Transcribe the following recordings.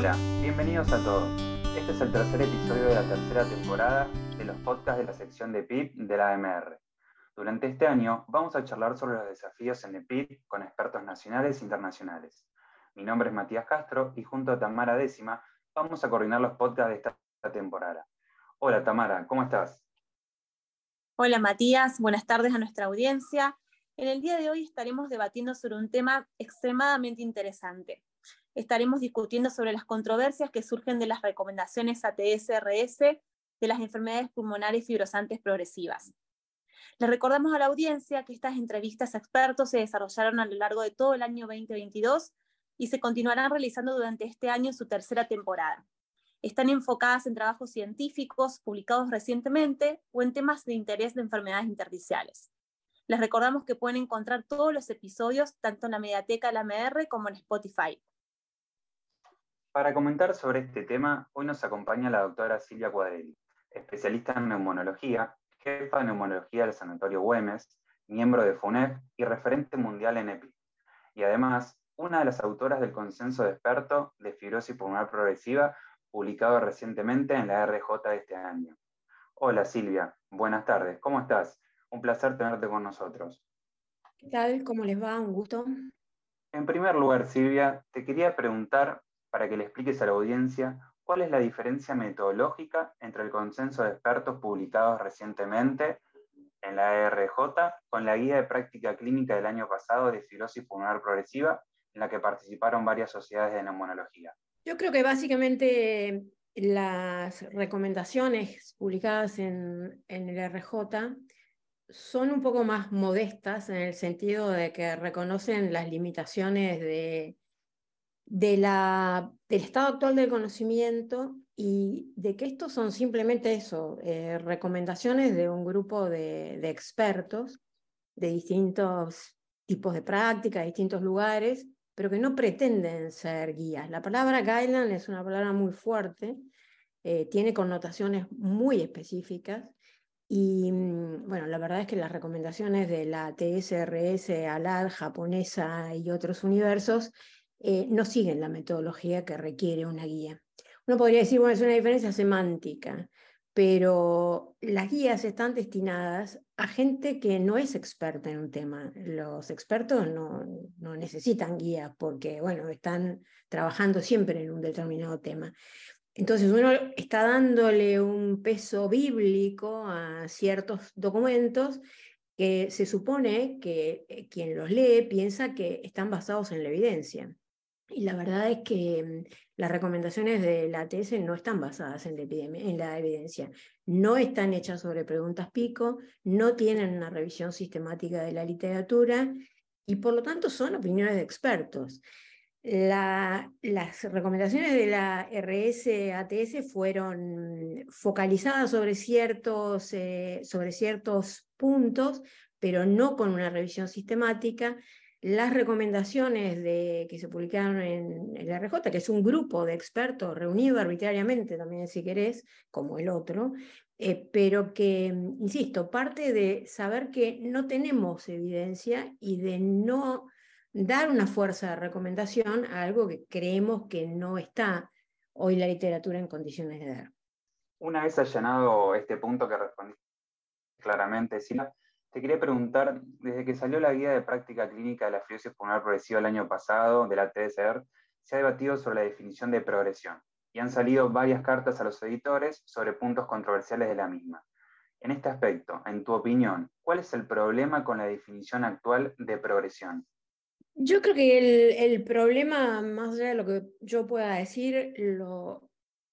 Hola, bienvenidos a todos. Este es el tercer episodio de la tercera temporada de los podcasts de la sección de PIB de la AMR. Durante este año vamos a charlar sobre los desafíos en el PIB con expertos nacionales e internacionales. Mi nombre es Matías Castro y junto a Tamara Décima vamos a coordinar los podcasts de esta temporada. Hola Tamara, ¿cómo estás? Hola Matías, buenas tardes a nuestra audiencia. En el día de hoy estaremos debatiendo sobre un tema extremadamente interesante. Estaremos discutiendo sobre las controversias que surgen de las recomendaciones ATS-RS de las enfermedades pulmonares fibrosantes progresivas. Les recordamos a la audiencia que estas entrevistas a expertos se desarrollaron a lo largo de todo el año 2022 y se continuarán realizando durante este año su tercera temporada. Están enfocadas en trabajos científicos publicados recientemente o en temas de interés de enfermedades interdiciales. Les recordamos que pueden encontrar todos los episodios tanto en la mediateca de la MR como en Spotify. Para comentar sobre este tema, hoy nos acompaña la doctora Silvia Cuadrelli, especialista en neumonología, jefa de neumonología del Sanatorio Güemes, miembro de FUNEF y referente mundial en EPI. Y además, una de las autoras del consenso de experto de fibrosis pulmonar progresiva, publicado recientemente en la RJ de este año. Hola Silvia, buenas tardes, ¿cómo estás? Un placer tenerte con nosotros. ¿Qué tal? ¿Cómo les va? Un gusto. En primer lugar, Silvia, te quería preguntar, para que le expliques a la audiencia, cuál es la diferencia metodológica entre el consenso de expertos publicados recientemente en la RJ con la guía de práctica clínica del año pasado de fibrosis pulmonar progresiva en la que participaron varias sociedades de neumonología. Yo creo que básicamente las recomendaciones publicadas en, en el RJ son un poco más modestas en el sentido de que reconocen las limitaciones de, de la, del estado actual del conocimiento y de que estos son simplemente eso, eh, recomendaciones de un grupo de, de expertos de distintos tipos de práctica, de distintos lugares, pero que no pretenden ser guías. La palabra guideline es una palabra muy fuerte, eh, tiene connotaciones muy específicas y mm, bueno, la verdad es que las recomendaciones de la TSRS, ALAD, japonesa y otros universos eh, no siguen la metodología que requiere una guía. Uno podría decir, bueno, es una diferencia semántica, pero las guías están destinadas a gente que no es experta en un tema. Los expertos no, no necesitan guías porque, bueno, están trabajando siempre en un determinado tema. Entonces uno está dándole un peso bíblico a ciertos documentos que se supone que eh, quien los lee piensa que están basados en la evidencia. Y la verdad es que mm, las recomendaciones de la ATS no están basadas en la, en la evidencia, no están hechas sobre preguntas pico, no tienen una revisión sistemática de la literatura y por lo tanto son opiniones de expertos. La, las recomendaciones de la RS-ATS fueron focalizadas sobre ciertos, eh, sobre ciertos puntos, pero no con una revisión sistemática, las recomendaciones de, que se publicaron en el RJ, que es un grupo de expertos reunido arbitrariamente también, si querés, como el otro, eh, pero que, insisto, parte de saber que no tenemos evidencia y de no dar una fuerza de recomendación a algo que creemos que no está hoy la literatura en condiciones de dar. Una vez allanado este punto que respondí claramente, Sila, te quería preguntar, desde que salió la guía de práctica clínica de la fibrosis pulmonar progresiva el año pasado, de la TSR, se ha debatido sobre la definición de progresión y han salido varias cartas a los editores sobre puntos controversiales de la misma. En este aspecto, en tu opinión, ¿cuál es el problema con la definición actual de progresión? Yo creo que el, el problema, más allá de lo que yo pueda decir, lo,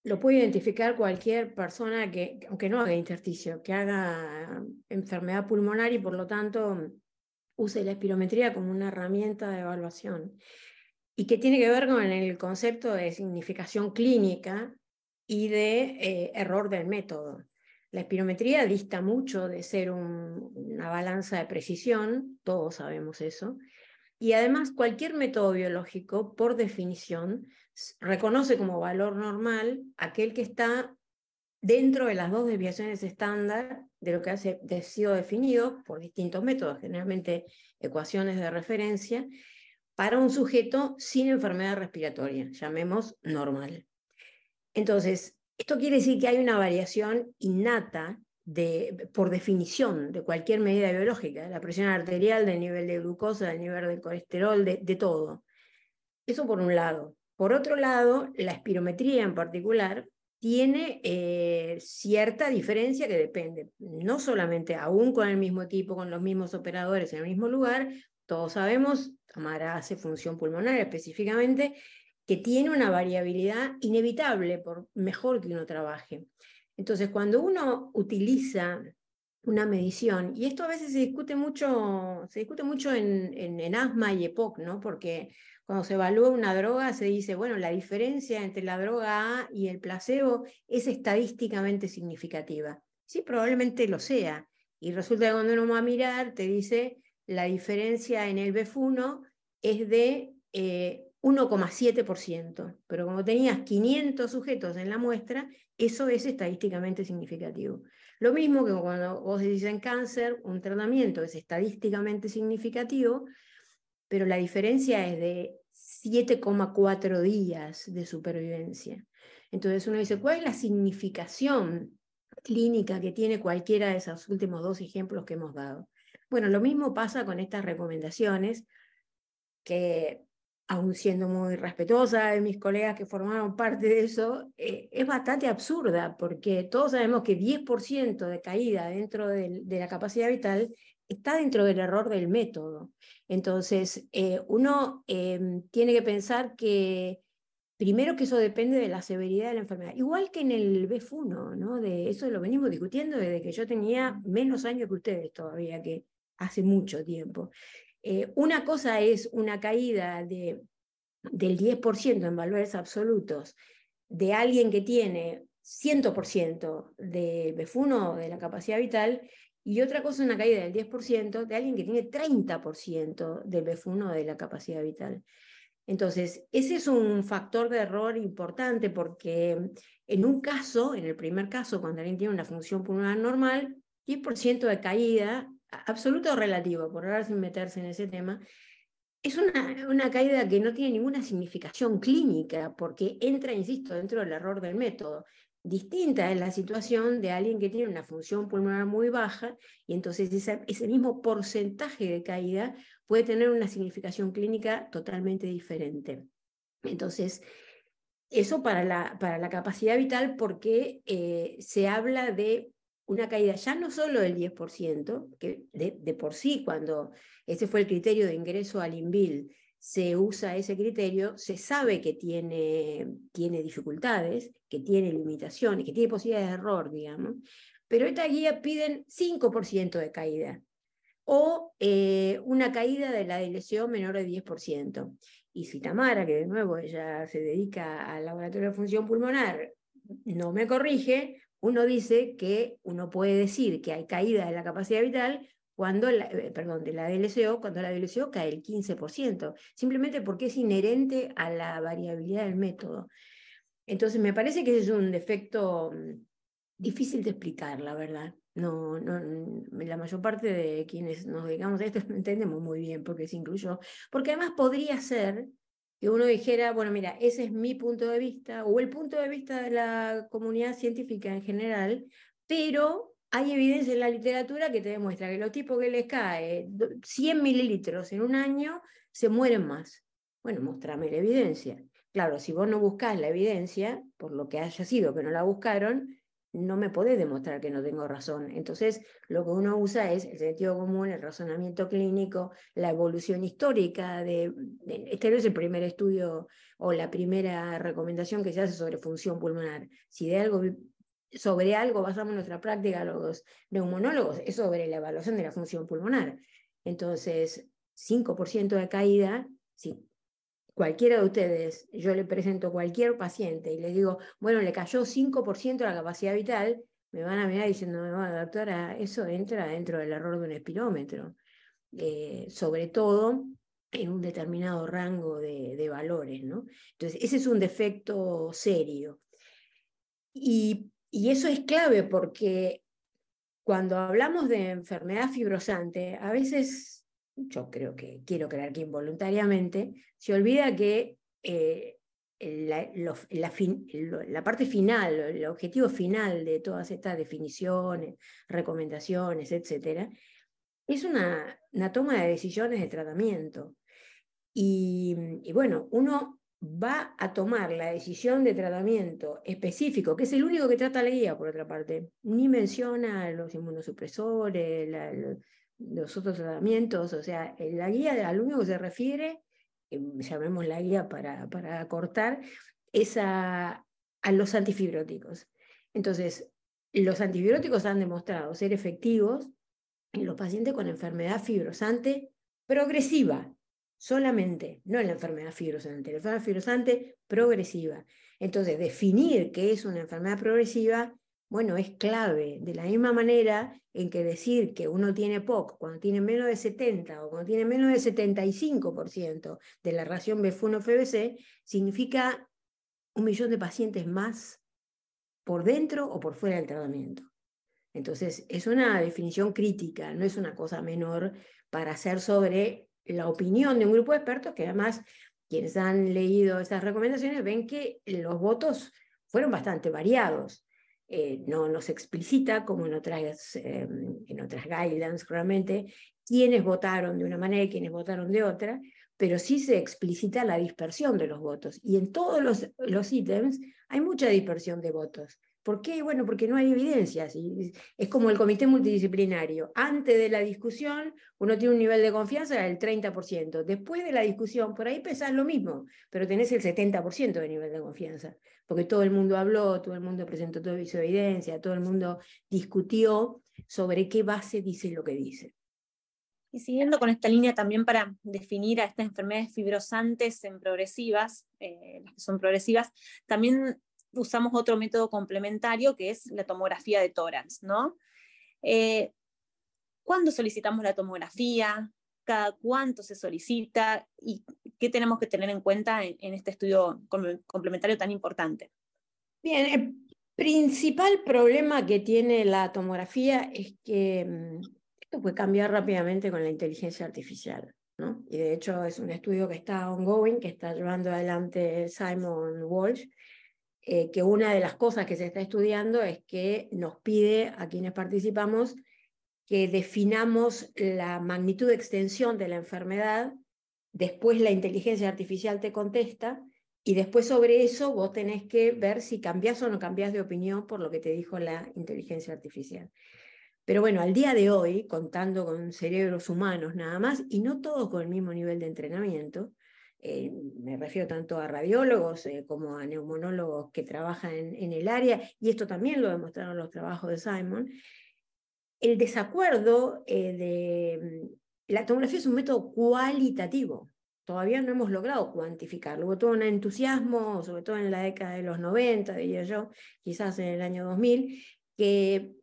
lo puede identificar cualquier persona que, aunque no haga intersticio, que haga enfermedad pulmonar y por lo tanto use la espirometría como una herramienta de evaluación y que tiene que ver con el concepto de significación clínica y de eh, error del método. La espirometría dista mucho de ser una balanza de precisión, todos sabemos eso, y además cualquier método biológico, por definición, reconoce como valor normal aquel que está dentro de las dos desviaciones estándar de lo que ha sido definido por distintos métodos, generalmente ecuaciones de referencia, para un sujeto sin enfermedad respiratoria, llamemos normal. Entonces, esto quiere decir que hay una variación innata de, por definición de cualquier medida biológica, de la presión arterial, del nivel de glucosa, del nivel de colesterol, de, de todo. Eso por un lado. Por otro lado, la espirometría en particular tiene eh, cierta diferencia que depende, no solamente aún con el mismo tipo, con los mismos operadores en el mismo lugar, todos sabemos, Tamara hace función pulmonar específicamente, que tiene una variabilidad inevitable por mejor que uno trabaje. Entonces, cuando uno utiliza una medición, y esto a veces se discute mucho, se discute mucho en, en asma y EPOC, ¿no? porque cuando se evalúa una droga, se dice, bueno, la diferencia entre la droga A y el placebo es estadísticamente significativa. Sí, probablemente lo sea. Y resulta que cuando uno va a mirar, te dice, la diferencia en el BF1 es de 1,7%. Eh, Pero como tenías 500 sujetos en la muestra, eso es estadísticamente significativo. Lo mismo que cuando vos decís en cáncer, un tratamiento es estadísticamente significativo, pero la diferencia es de 7,4 días de supervivencia. Entonces uno dice, ¿cuál es la significación clínica que tiene cualquiera de esos últimos dos ejemplos que hemos dado? Bueno, lo mismo pasa con estas recomendaciones, que aún siendo muy respetuosa de mis colegas que formaron parte de eso, eh, es bastante absurda, porque todos sabemos que 10% de caída dentro de la capacidad vital está dentro del error del método. Entonces, eh, uno em, tiene que pensar que, primero que eso depende de la severidad de la enfermedad, igual que en el BF1, ¿no? De eso lo venimos discutiendo desde que yo tenía menos años que ustedes todavía, que hace mucho tiempo. Eh, una cosa es una caída de, del 10% en valores absolutos de alguien que tiene 100% del BF1 de la capacidad vital y otra cosa es una caída del 10% de alguien que tiene 30% del BF1 de la capacidad vital. Entonces, ese es un factor de error importante porque en un caso, en el primer caso, cuando alguien tiene una función pulmonar normal, 10% de caída, absoluto o relativo, por ahora sin meterse en ese tema, es una, una, caída que no tiene ninguna significación clínica porque entra, insisto, dentro del error del método. Distinta es la situación de alguien que tiene una función pulmonar muy baja y entonces ese mismo porcentaje de caída puede tener una significación clínica totalmente diferente. Entonces, eso para la, para la capacidad vital porque eh, se habla de una caída ya no solo del 10%, que de, por sí cuando ese fue el criterio de ingreso al INVIL, se usa ese criterio, se sabe que tiene, tiene dificultades, que tiene limitaciones, que tiene posibilidades de error, digamos, pero esta guía piden 5% de caída o eh, una caída de la DLCO menor de 10%. Y si Tamara, que de nuevo ella se dedica al laboratorio de función pulmonar, no me corrige, uno dice que uno puede decir que hay caída de la capacidad vital cuando la, eh, perdón, de la DLCO, cuando la DLCO cae el 15%, simplemente porque es inherente a la variabilidad del método. Entonces, me parece que ese es un defecto mm, difícil de explicar, la verdad. No, no, mm, la mayor parte de quienes nos dedicamos a esto no entendemos muy bien porque se incluyó. Porque además podría ser que uno dijera, bueno, mira, ese es mi punto de vista, o el punto de vista de la comunidad científica en general, pero hay evidencia en la literatura que te demuestra que los tipos que les cae 100 mililitros en un año se mueren más. Bueno, mostrame la evidencia. Claro, si vos no buscás la evidencia, por lo que haya sido que no la buscaron, no me podés demostrar que no tengo razón. Entonces, lo que uno usa es el sentido común, el razonamiento clínico, la evolución histórica. De, este no es el primer estudio o la primera recomendación que se hace sobre función pulmonar. Si de algo sobre algo basamos nuestra práctica los neumonólogos, es sobre la evaluación de la función pulmonar. Entonces, 5% de caída, si cualquiera de ustedes, yo le presento cualquier paciente y le digo, bueno, le cayó 5% la capacidad vital, me van a mirar diciendo, doctora, eso entra dentro del error de un espirómetro. Eh, sobre todo en un determinado rango de, valores, ¿no? Entonces, ese es un defecto serio. Y eso es clave porque cuando hablamos de enfermedad fibrosante, a veces yo creo que quiero creer que involuntariamente, se olvida que eh, la, la, parte final, el objetivo final de todas estas definiciones, recomendaciones, etcétera, es una, una toma de decisiones de tratamiento. Y, bueno, uno va a tomar la decisión de tratamiento específico, que es el único que trata la guía, por otra parte, ni menciona los inmunosupresores, los otros tratamientos, o sea, la guía al único que se refiere, llamemos la guía para, para cortar, es a, a los antifibróticos. Entonces, los antibióticos han demostrado ser efectivos en los pacientes con enfermedad fibrosante progresiva, solamente, no en la enfermedad fibrosante, la enfermedad fibrosante progresiva. Entonces, definir qué es una enfermedad progresiva, bueno, es clave. De la misma manera en que decir que uno tiene POC cuando tiene menos de 70 o cuando tiene menos de 75% de la ración BF1-FBC, significa un millón de pacientes más por dentro o por fuera del tratamiento. Entonces, es una definición crítica, no es una cosa menor para hacer sobre la opinión de un grupo de expertos que además quienes han leído esas recomendaciones ven que los votos fueron bastante variados. Eh, no nos explicita, como en otras, em, en otras guidelines, realmente, quiénes votaron de una manera y quiénes votaron de otra, pero sí se explicita la dispersión de los votos. Y en todos los, los ítems hay mucha dispersión de votos. ¿Por qué? Bueno, porque no hay evidencias. Es como el comité multidisciplinario. Antes de la discusión, uno tiene un nivel de confianza del 30%. Después de la discusión, por ahí pesas lo mismo, pero tenés el 70% de nivel de confianza. Porque todo el mundo habló, todo el mundo presentó toda su evidencia, todo el mundo discutió sobre qué base dice lo que dice. Y siguiendo con esta línea también para definir a estas enfermedades fibrosantes en progresivas, eh, las que son progresivas, también usamos otro método complementario que es la tomografía de tórax, ¿no? Eh, ¿Cuándo solicitamos la tomografía? ¿Cada cuánto se solicita? ¿Y qué tenemos que tener en cuenta en, este estudio complementario tan importante? Bien, el principal problema que tiene la tomografía es que mm, esto puede cambiar rápidamente con la inteligencia artificial. ¿no? Y de hecho es un estudio que está ongoing, que está llevando adelante Simon Walsh, eh, que una de las cosas que se está estudiando es que nos pide a quienes participamos que definamos la magnitud de extensión de la enfermedad, después la inteligencia artificial te contesta y después sobre eso vos tenés que ver si cambiás o no cambiás de opinión por lo que te dijo la inteligencia artificial. Pero bueno, al día de hoy, contando con cerebros humanos nada más, y no todos con el mismo nivel de entrenamiento, eh, me refiero tanto a radiólogos eh, como a neumonólogos que trabajan en, el área, y esto también lo demostraron los trabajos de Simon, el desacuerdo eh, de... Mm, la tomografía es un método cualitativo, todavía no hemos logrado cuantificarlo. Hubo todo un entusiasmo, sobre todo en la década de los 90, diría yo, quizás en el año 2000, que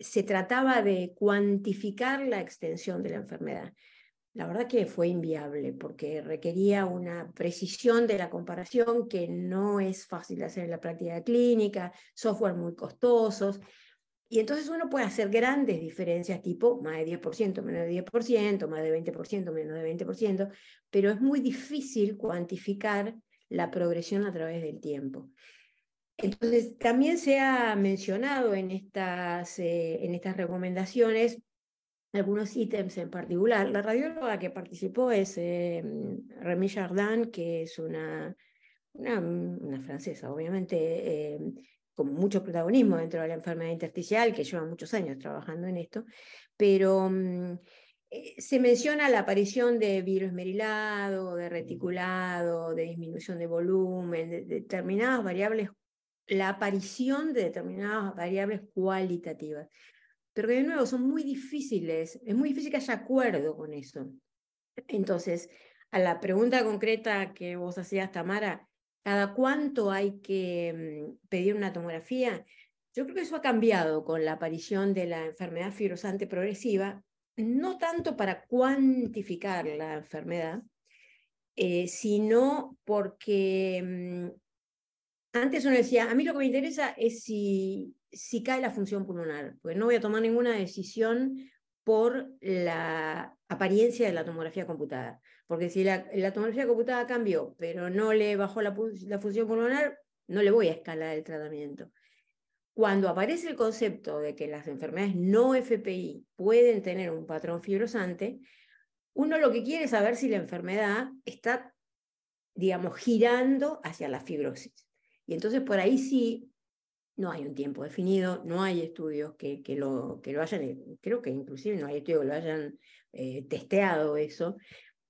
se trataba de cuantificar la extensión de la enfermedad. La verdad que fue inviable porque requería una precisión de la comparación que no es fácil hacer en la práctica clínica, software muy costosos. Y entonces uno puede hacer grandes diferencias tipo más de 10%, menos de 10%, más de 20%, menos de 20%, pero es muy difícil cuantificar la progresión a través del tiempo. Entonces, también se ha mencionado en estas, eh, en estas recomendaciones algunos ítems en particular. La radióloga que participó es eh, Remy Jardin, que es una, una, francesa, obviamente, eh, con mucho protagonismo dentro de la enfermedad intersticial, que lleva muchos años trabajando en esto, pero mm, eh, se menciona la aparición de virus esmerilado, de reticulado, de disminución de volumen, de determinadas variables, la aparición de determinadas variables cualitativas pero que de nuevo son muy difíciles, es muy difícil que haya acuerdo con eso. Entonces, a la pregunta concreta que vos hacías, Tamara, ¿cada cuánto hay que mm, pedir una tomografía? Yo creo que eso ha cambiado con la aparición de la enfermedad fibrosante progresiva, no tanto para cuantificar la enfermedad, eh, sino porque mm, antes uno decía, a mí lo que me interesa es si si cae la función pulmonar, porque no voy a tomar ninguna decisión por la apariencia de la tomografía computada. Porque si la, tomografía computada cambió, pero no le bajó la, la función pulmonar, no le voy a escalar el tratamiento. Cuando aparece el concepto de que las enfermedades no FPI pueden tener un patrón fibrosante, uno lo que quiere es saber si la enfermedad está, digamos, girando hacia la fibrosis. Y entonces por ahí sí, no hay un tiempo definido, no hay estudios que, que, lo, que lo hayan, creo que inclusive no hay estudios que lo hayan eh, testeado eso,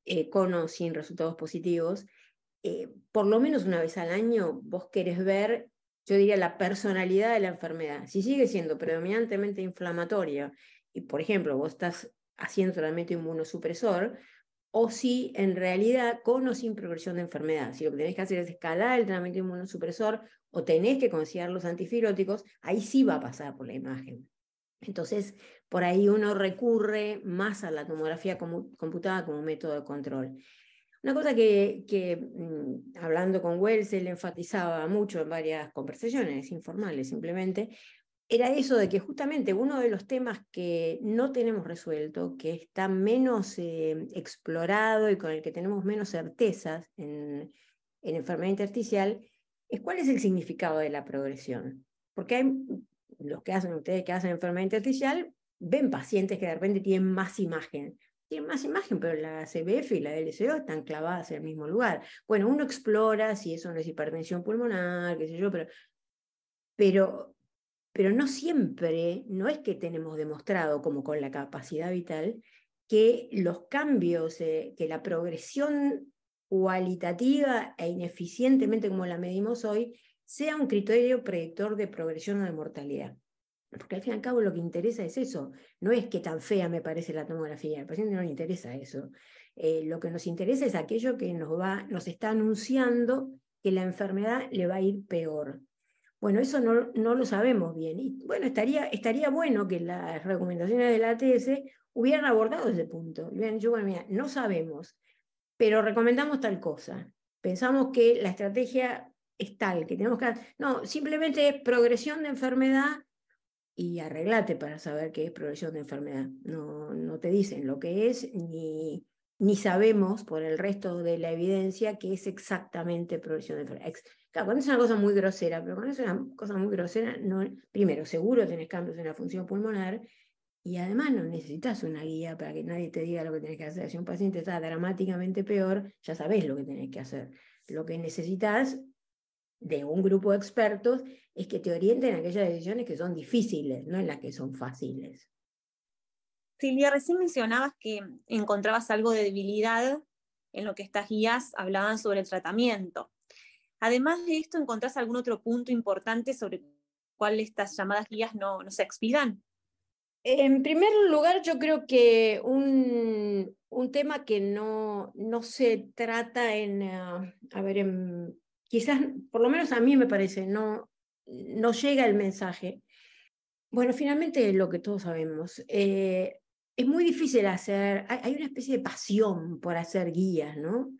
eh, con o sin resultados positivos. Eh, por lo menos una vez al año vos querés ver yo diría, la personalidad de la enfermedad. Si sigue siendo predominantemente inflamatoria y, por ejemplo, vos estás haciendo tratamiento inmunosupresor, o si en realidad con o sin progresión de enfermedad. Si lo que tenés que hacer es escalar el tratamiento inmunosupresor o tenés que considerar los antifibróticos, ahí sí va a pasar por la imagen. Entonces, por ahí uno recurre más a la tomografía computada como método de control. Una cosa que, que mm, hablando con Wells, él enfatizaba mucho en varias conversaciones informales simplemente, era eso de que justamente uno de los temas que no tenemos resuelto, que está menos eh, explorado y con el que tenemos menos certezas en, en enfermedad intersticial, cuál es el significado de la progresión. Porque los que hacen, ustedes que hacen enfermedad intersticial, ven pacientes que de repente tienen más imagen, tiene más imagen, pero la CBF y la LCO están clavadas en el mismo lugar. Bueno, uno explora si eso no es hipertensión pulmonar, qué sé yo, pero, pero, pero no siempre, no es que tenemos demostrado, como con la capacidad vital, que los cambios, eh, que la progresión cualitativa e ineficientemente como la medimos hoy, sea un criterio predictor de progresión o de mortalidad. Porque al fin y al cabo lo que interesa es eso, no es que tan fea me parece la tomografía, al paciente no le interesa eso. Eh, lo que nos interesa es aquello que nos, va, nos está anunciando que la enfermedad le va a ir peor. Bueno, eso no, no lo sabemos bien. Y bueno, estaría, estaría bueno que las recomendaciones de la ATS hubieran abordado ese punto. Hubieran dicho, bueno, mira, no sabemos, pero recomendamos tal cosa. Pensamos que la estrategia es tal, que tenemos que... No, simplemente es progresión de enfermedad y arreglate para saber qué es progresión de enfermedad. No, no te dicen lo que es, ni, ni sabemos por el resto de la evidencia qué es exactamente progresión de enfermedad. Claro, cuando es una cosa muy grosera, pero cuando es una cosa muy grosera, no, primero, seguro tenés cambios en la función pulmonar y además no necesitas una guía para que nadie te diga lo que tenés que hacer. Si un paciente está dramáticamente peor, ya sabés lo que tenés que hacer. Lo que necesitas de un grupo de expertos es que te orienten en aquellas decisiones que son difíciles, no en las que son fáciles. Silvia, recién mencionabas que encontrabas algo de debilidad en lo que estas guías hablaban sobre el tratamiento. Además de esto, ¿encontrás algún otro punto importante sobre el cual estas llamadas guías no, no se expidan? En primer lugar, yo creo que un, un tema que no, no se trata en, uh, a ver, en quizás, por lo menos a mí me parece, no, no llega el mensaje. Bueno, finalmente lo que todos sabemos, eh, es muy difícil hacer, hay, una especie de pasión por hacer guías, ¿no?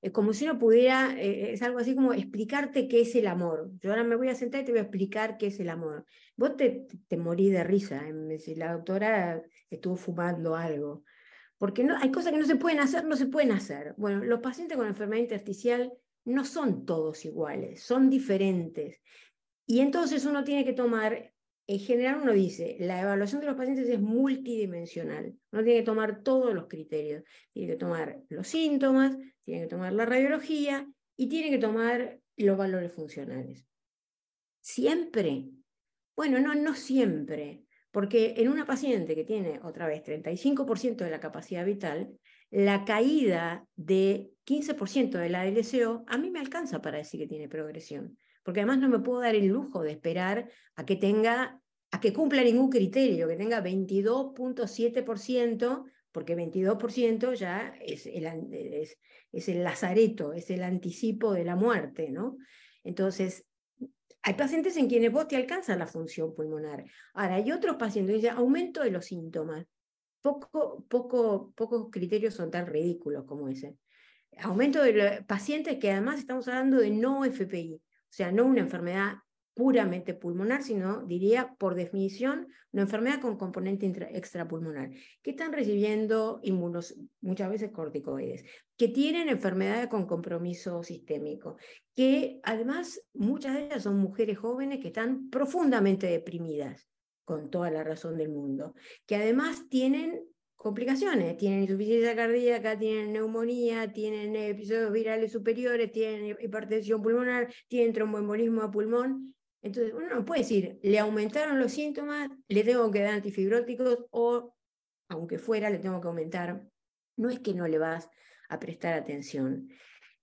Es como si uno pudiera, eh, es algo así como explicarte qué es el amor. Yo ahora me voy a sentar y te voy a explicar qué es el amor. Vos te, te morí de risa, si la doctora estuvo fumando algo. Porque no, hay cosas que no se pueden hacer, no se pueden hacer. Bueno, los pacientes con enfermedad intersticial no son todos iguales, son diferentes. Y entonces uno tiene que tomar, en general uno dice, la evaluación de los pacientes es multidimensional. Uno tiene que tomar todos los criterios. Tiene que tomar los síntomas, tiene que tomar la radiología y tiene que tomar los valores funcionales. Siempre. Bueno, no, no siempre. Porque en una paciente que tiene, otra vez, 35% de la capacidad vital, la caída de 15% de la LCO a mí me alcanza para decir que tiene progresión, porque además no me puedo dar el lujo de esperar a que tenga a que cumpla ningún criterio, que tenga 22.7%, porque 22% ya es el, es, el lazareto, es el anticipo de la muerte, ¿no? Entonces, hay pacientes en quienes vos te alcanza la función pulmonar. Ahora, hay otros pacientes que dicen aumento de los síntomas poco, poco, pocos criterios son tan ridículos como ese. Aumento de pacientes que además estamos hablando de no FPI, o sea, no una enfermedad puramente pulmonar, sino diría por definición una enfermedad con componente extrapulmonar, que están recibiendo inmunos, muchas veces corticoides, que tienen enfermedades con compromiso sistémico, que además muchas de ellas son mujeres jóvenes que están profundamente deprimidas, con toda la razón del mundo, que además tienen complicaciones, tienen insuficiencia cardíaca, tienen neumonía, tienen episodios virales superiores, tienen hipertensión pulmonar, tienen tromboembolismo a pulmón, entonces, uno no puede decir, le aumentaron los síntomas, le tengo que dar antifibróticos o, aunque fuera, le tengo que aumentar. No es que no le vas a prestar atención.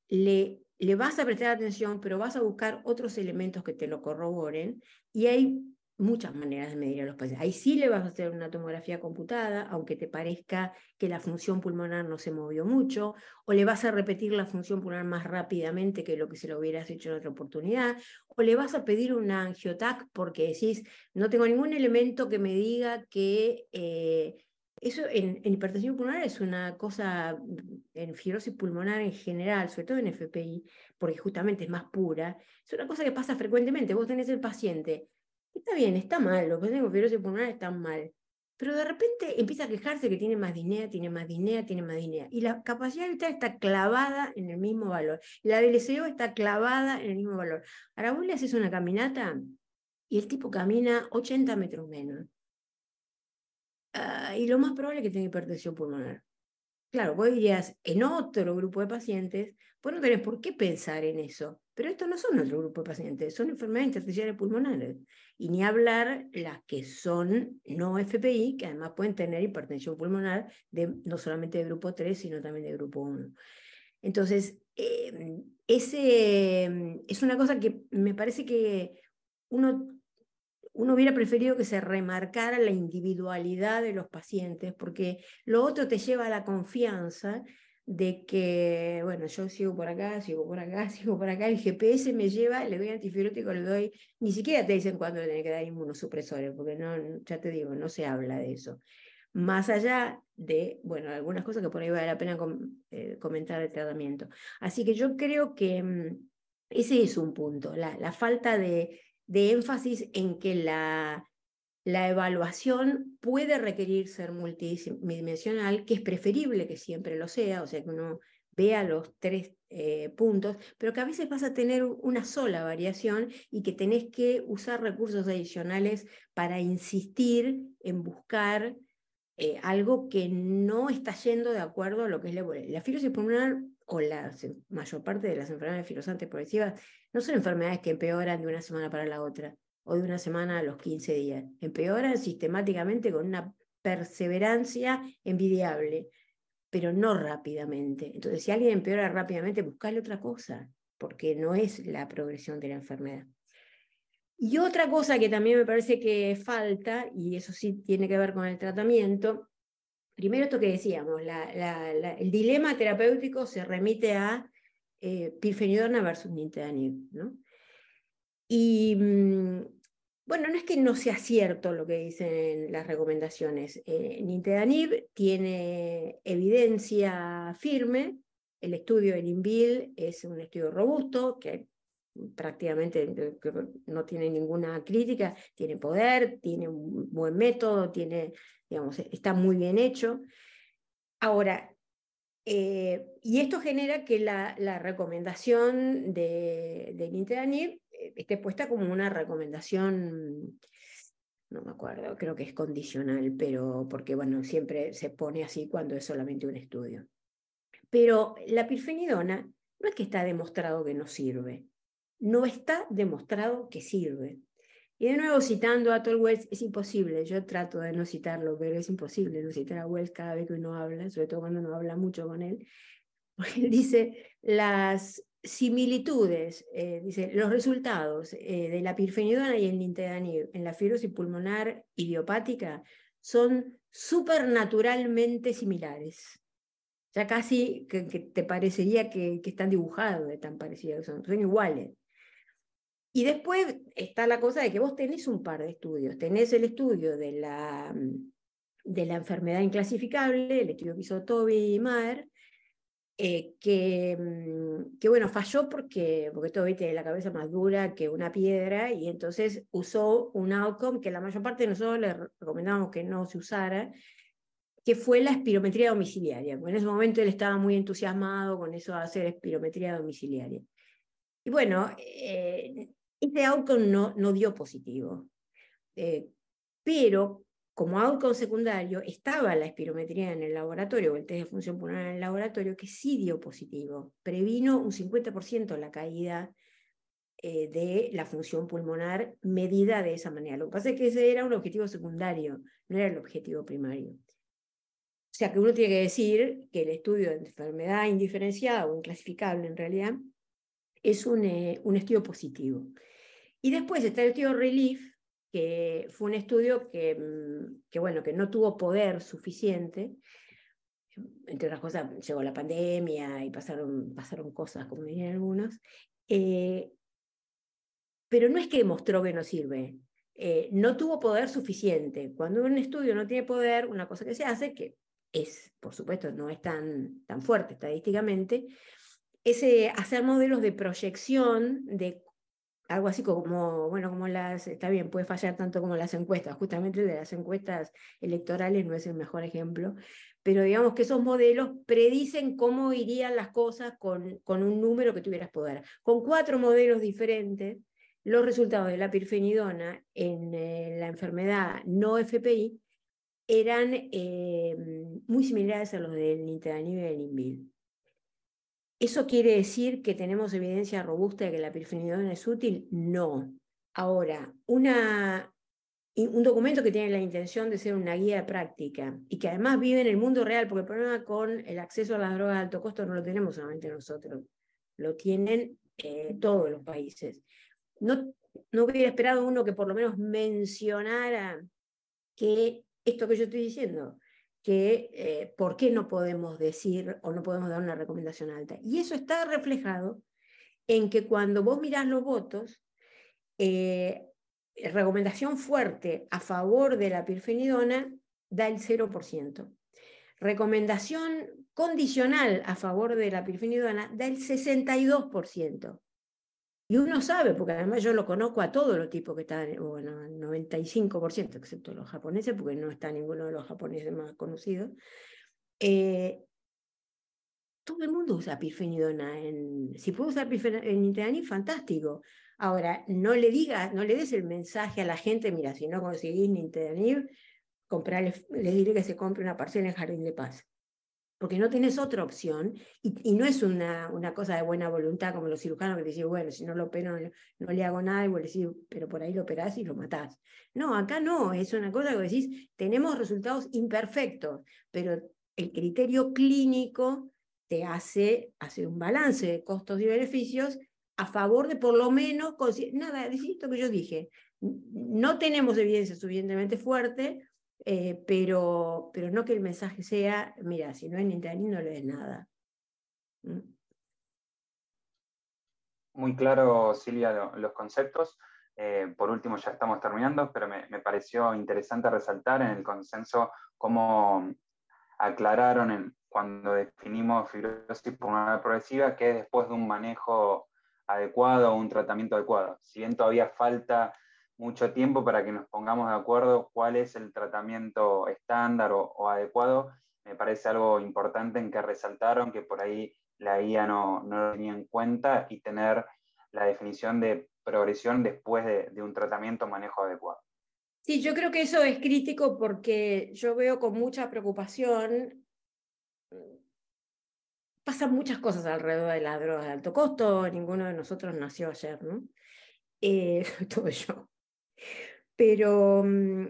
Le, le vas a prestar atención, pero vas a buscar otros elementos que te lo corroboren y hay muchas maneras de medir a los pacientes. Ahí sí le vas a hacer una tomografía computada, aunque te parezca que la función pulmonar no se movió mucho, o le vas a repetir la función pulmonar más rápidamente que lo que se lo hubieras hecho en otra oportunidad, o le vas a pedir una angiotac porque decís, no tengo ningún elemento que me diga que... Eh, eso en, en, hipertensión pulmonar es una cosa, en fibrosis pulmonar en general, sobre todo en FPI, porque justamente es más pura, es una cosa que pasa frecuentemente. Vos tenés el paciente Está bien, está mal, los pacientes con fibrosis pulmonar están mal. Pero de repente empieza a quejarse que tiene más dinero, tiene más dinero, tiene más dinero. Y la capacidad vital está clavada en el mismo valor. La del SEO está clavada en el mismo valor. Ahora vos le haces una caminata y el tipo camina 80 metros menos. Ah, y lo más probable es que tenga hipertensión pulmonar. Claro, vos dirías, en otro grupo de pacientes, vos no tenés por qué pensar en eso. Pero estos no son otro grupo de pacientes, son enfermedades intersticiales pulmonares. Y ni hablar las que son no FPI, que además pueden tener hipertensión pulmonar, de, no solamente de grupo 3, sino también de grupo 1. Entonces, em, ese, es una cosa que me parece que uno, uno hubiera preferido que se remarcara la individualidad de los pacientes, porque lo otro te lleva a la confianza de que, bueno, yo sigo por acá, sigo por acá, sigo por acá, el GPS me lleva, le doy antifiberótico, le doy, ni siquiera te dicen cuándo le tiene que dar inmunosupresores, porque no, ya te digo, no se habla de eso. Más allá de, bueno, algunas cosas que por ahí vale la pena eh, comentar el tratamiento. Así que yo creo que mm, ese es un punto, la falta de, de énfasis en que la, la evaluación puede requerir ser multidimensional, que es preferible que siempre lo sea, o sea, que uno vea los tres eh, puntos, pero que a veces vas a tener una sola variación y que tenés que usar recursos adicionales para insistir en buscar eh, algo que no está yendo de acuerdo a lo que es la, la fibrosis pulmonar o la mayor parte de las enfermedades filosantes progresivas no son enfermedades que empeoran de una semana para la otra o de una semana a los 15 días. Empeoran sistemáticamente con una perseverancia envidiable, pero no rápidamente. Entonces, si alguien empeora rápidamente, buscale otra cosa, porque no es la progresión de la enfermedad. Y otra cosa que también me parece que falta, y eso sí tiene que ver con el tratamiento, primero esto que decíamos, el dilema terapéutico se remite a eh, pirfenidona versus nintedanib, ¿no? Y mm, bueno, no es que no sea cierto lo que dicen las recomendaciones. Eh, Nintedanib tiene evidencia firme. El estudio de INVIL es un estudio robusto que prácticamente no tiene ninguna crítica, tiene poder, tiene un buen método, tiene, digamos, está muy bien hecho. Ahora, eh, y esto genera que la, la recomendación de, de eh, esté puesta como una recomendación, no me acuerdo, creo que es condicional, pero porque bueno, siempre se pone así cuando es solamente un estudio. Pero la pirfenidona no es que está demostrado que no sirve, no está demostrado que sirve. Y de nuevo, citando a Tol Wells, es imposible, yo trato de no citarlo, pero es imposible no citar a Wells cada vez que uno habla, sobre todo cuando uno habla mucho con él, porque él dice, las similitudes, eh, dice, los resultados eh, de la pirfenidona y el nintedanib en la fibrosis pulmonar idiopática son supernaturalmente similares. Ya casi que, te parecería que, están dibujados de tan parecidos, son, son iguales. Y después está la cosa de que vos tenés un par de estudios. Tenés el estudio de la, de la enfermedad inclasificable, el estudio que hizo Toby y Maher, eh, que, mm, que, bueno, falló porque, porque todo tiene la cabeza más dura que una piedra y entonces usó un outcome que la mayor parte de nosotros le recomendábamos que no se usara, que fue la espirometría domiciliaria. En ese momento él estaba muy entusiasmado con eso de hacer espirometría domiciliaria. Y bueno, eh, este outcome no, dio positivo. Eh, pero como outcome secundario estaba la espirometría en el laboratorio, o el test de función pulmonar en el laboratorio, que sí dio positivo. Previno un 50% la caída eh, de la función pulmonar medida de esa manera. Lo que pasa es que ese era un objetivo secundario, no era el objetivo primario. O sea que uno tiene que decir que el estudio de enfermedad indiferenciada o inclasificable en realidad es un, eh, un estudio positivo. Y después está el estudio RELIEF, que fue un estudio que, mm, que, bueno, que no tuvo poder suficiente. Entre otras cosas, llegó la pandemia y pasaron, pasaron cosas, como dirían algunos. Eh, pero no es que demostró que no sirve. Eh, no tuvo poder suficiente. Cuando un estudio no tiene poder, una cosa que se hace, que es, por supuesto, no es tan, tan fuerte estadísticamente, es eh, hacer modelos de proyección de algo así como, bueno, como las, está bien, puede fallar tanto como las encuestas, justamente de las encuestas electorales no es el mejor ejemplo, pero digamos que esos modelos predicen cómo irían las cosas con, con un número que tuvieras poder. Con cuatro modelos diferentes, los resultados de la pirfenidona en eh, la enfermedad no FPI eran eh, muy similares a los del nintedanib y del Inbil. ¿Eso quiere decir que tenemos evidencia robusta de que la pirfenidona es útil? No. Ahora, un documento que tiene la intención de ser una guía práctica y que además vive en el mundo real, porque el problema con el acceso a las drogas de alto costo no lo tenemos solamente nosotros, lo tienen eh, todos los países. No, no hubiera esperado uno que por lo menos mencionara que esto que yo estoy diciendo, que eh, por qué no podemos decir o no podemos dar una recomendación alta. Y eso está reflejado en que cuando vos mirás los votos, eh, recomendación fuerte a favor de la pirfenidona da el 0%. Recomendación condicional a favor de la pirfenidona da el 62%. Y uno sabe, porque además yo lo conozco a todos los tipos que están, bueno, el 95%, excepto los japoneses, porque no está ninguno de los japoneses más conocidos. Eh, todo el mundo usa pirfenidona. En, si puede usar pirfenidona en fantástico. Ahora, no le digas, no le des el mensaje a la gente, mira, si no conseguís Nintedanib, comprarle, le diré que se compre una parcela en Jardín de Paz porque no tienes otra opción y, no es una, una, cosa de buena voluntad como los cirujanos que te dicen, bueno, si no lo opero no, le hago nada y vos decís, pero por ahí lo operás y lo matás. No, acá no, es una cosa que decís, tenemos resultados imperfectos, pero el criterio clínico te hace, hace un balance de costos y beneficios a favor de por lo menos, nada, decís esto que yo dije, no tenemos evidencia suficientemente fuerte eh, pero, pero no que el mensaje sea, mira, si no es internet no le des nada. ¿Mm? Muy claro, Silvia, los conceptos. Eh, por último, ya estamos terminando, pero me, me, pareció interesante resaltar en el consenso cómo aclararon en, cuando definimos fibrosis pulmonar progresiva que después de un manejo adecuado un tratamiento adecuado. Si bien todavía falta mucho tiempo para que nos pongamos de acuerdo cuál es el tratamiento estándar o, adecuado. Me parece algo importante en que resaltaron que por ahí la guía no, no lo tenía en cuenta y tener la definición de progresión después de, un tratamiento manejo adecuado. Sí, yo creo que eso es crítico porque yo veo con mucha preocupación, pasan muchas cosas alrededor de las drogas de alto costo, ninguno de nosotros nació ayer, ¿no? Eh, todo yo. Pero mm,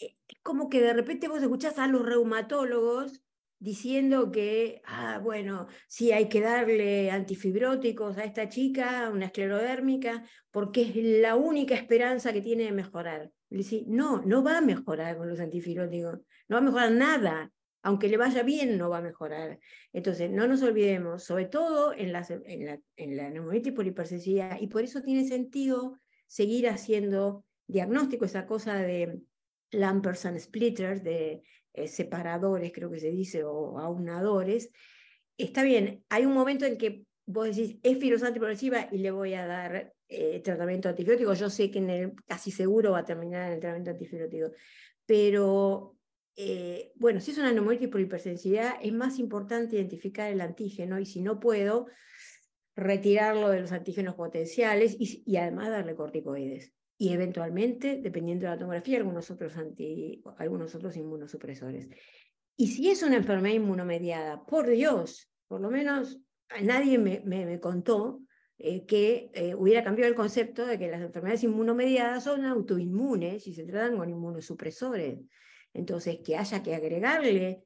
eh, como que de repente vos escuchás a los reumatólogos diciendo que, ah, bueno, sí hay que darle antifibróticos a esta chica, una esclerodérmica, porque es la única esperanza que tiene de mejorar. no, no va a mejorar con los antifibróticos, no va a mejorar nada, aunque le vaya bien, no va a mejorar. Entonces, no nos olvidemos, sobre todo en la, en la, en la neumonitis por hipersensibilidad, y por eso tiene sentido seguir haciendo diagnóstico, esa cosa de Lamperson splitters, de eh, separadores, creo que se dice, o aunadores, está bien, hay un momento en que vos decís, es fibrosis antiprogresiva y le voy a dar eh, tratamiento antibiótico. Yo sé que en el, casi seguro va a terminar en el tratamiento antibiótico. Pero, eh, bueno, si es una neumonitis por hipersensibilidad, es más importante identificar el antígeno y si no puedo, retirarlo de los antígenos potenciales y, además darle corticoides. Y eventualmente, dependiendo de la tomografía, algunos otros, anti, algunos otros inmunosupresores. Y si es una enfermedad inmunomediada, por Dios, por lo menos nadie me, me, contó eh, que eh, hubiera cambiado el concepto de que las enfermedades inmunomediadas son autoinmunes y se tratan con inmunosupresores. Entonces, que haya que agregarle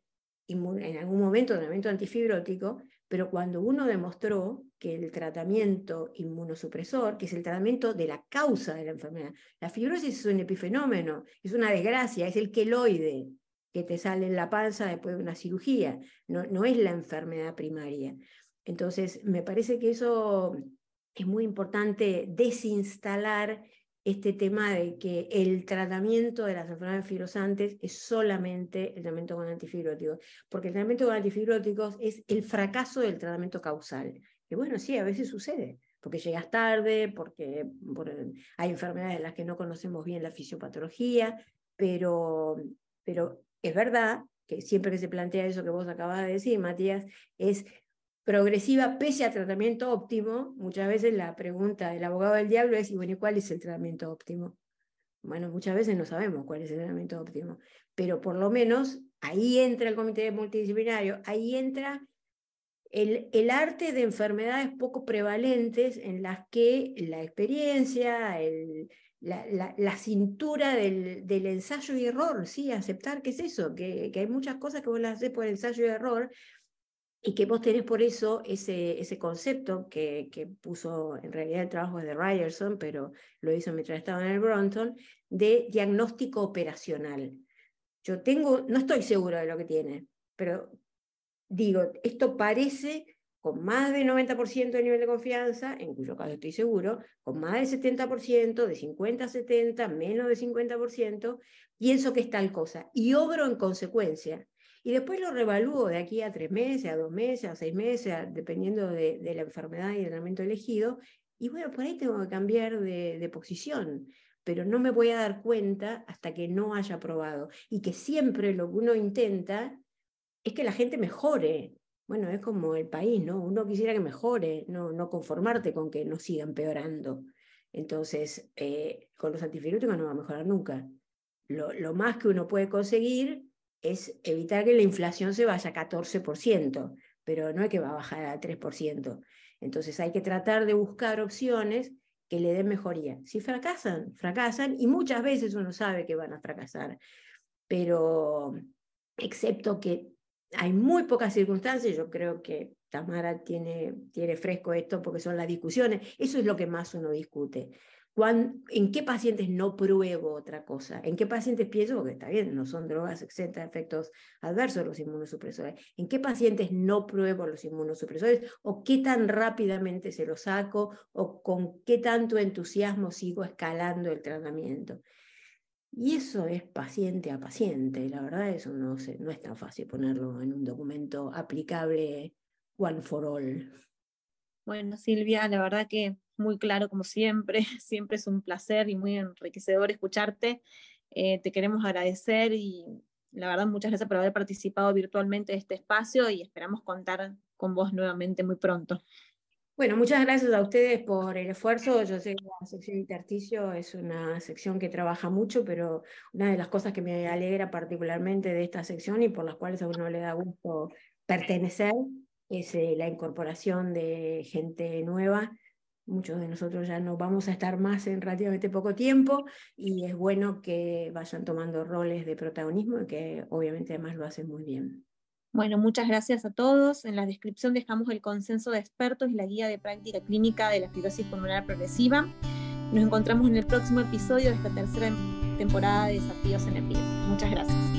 en algún momento tratamiento antifibrótico, pero cuando uno demostró que el tratamiento inmunosupresor, que es el tratamiento de la causa de la enfermedad, la fibrosis es un epifenómeno, es una desgracia, es el queloide que te sale en la panza después de una cirugía, no, no es la enfermedad primaria. Entonces, me parece que eso es muy importante desinstalar este tema de que el tratamiento de las enfermedades fibrosantes es solamente el tratamiento con antifibróticos, porque el tratamiento con antifibróticos es el fracaso del tratamiento causal. Y bueno, sí, a veces sucede, porque llegas tarde, porque hay enfermedades de las que no conocemos bien la fisiopatología, pero, pero es verdad que siempre que se plantea eso que vos acabas de decir, Matías, es progresiva pese a tratamiento óptimo, muchas veces la pregunta del abogado del diablo es, y bueno, ¿cuál es el tratamiento óptimo? Bueno, muchas veces no sabemos cuál es el tratamiento óptimo, pero por lo menos ahí entra el comité multidisciplinario, ahí entra el, el, arte de enfermedades poco prevalentes en las que la experiencia, el, la, la, cintura del, del, ensayo y error, sí, aceptar que es eso, que, que hay muchas cosas que vos las haces por ensayo y error, y que vos tenés por eso ese, ese concepto que, que, puso en realidad el trabajo de Ryerson, pero lo hizo mientras estaba en el Bronton, de diagnóstico operacional. Yo tengo, no estoy segura de lo que tiene, pero digo, esto parece con más de 90% de nivel de confianza, en cuyo caso estoy seguro, con más de 70%, de 50 a 70, menos de 50%, pienso que es tal cosa y obro en consecuencia y después lo revalúo de aquí a tres meses, a dos meses, a seis meses, dependiendo de, la enfermedad y el tratamiento elegido. Y bueno, por ahí tengo que cambiar de, de posición, pero no me voy a dar cuenta hasta que no haya probado. Y que siempre lo que uno intenta es que la gente mejore. Bueno, es como el país, ¿no? Uno quisiera que mejore, no, no conformarte con que no siga empeorando. Entonces, eh, con los antifibróticos no va a mejorar nunca. Lo, lo, más que uno puede conseguir es evitar que la inflación se vaya a 14%, pero no es que va a bajar a 3%. Entonces hay que tratar de buscar opciones que le den mejoría. Si fracasan, fracasan y muchas veces uno sabe que van a fracasar, pero excepto que hay muy pocas circunstancias, yo creo que Tamara tiene, tiene fresco esto porque son las discusiones, eso es lo que más uno discute. ¿En qué pacientes no pruebo otra cosa? ¿En qué pacientes pienso, porque está bien, no son drogas exentas de efectos adversos los inmunosupresores? ¿En qué pacientes no pruebo los inmunosupresores? ¿O qué tan rápidamente se los saco? ¿O con qué tanto entusiasmo sigo escalando el tratamiento? Y eso es paciente a paciente, la verdad eso no, no es tan fácil ponerlo en un documento aplicable one for all. Bueno, Silvia, la verdad que muy claro como siempre, siempre es un placer y muy enriquecedor escucharte. Eh, te queremos agradecer y la verdad muchas gracias por haber participado virtualmente de este espacio y esperamos contar con vos nuevamente muy pronto. Bueno, muchas gracias a ustedes por el esfuerzo. Yo sé que la sección intersticio es una sección que trabaja mucho, pero una de las cosas que me alegra particularmente de esta sección y por las cuales a uno le da gusto pertenecer es eh, la incorporación de gente nueva muchos de nosotros ya no vamos a estar más en relativamente poco tiempo y es bueno que vayan tomando roles de protagonismo y que obviamente además lo hacen muy bien. Bueno, muchas gracias a todos. En la descripción dejamos el consenso de expertos y la guía de práctica clínica de la fibrosis pulmonar progresiva. Nos encontramos en el próximo episodio de esta tercera temporada de Desafíos en el Muchas gracias.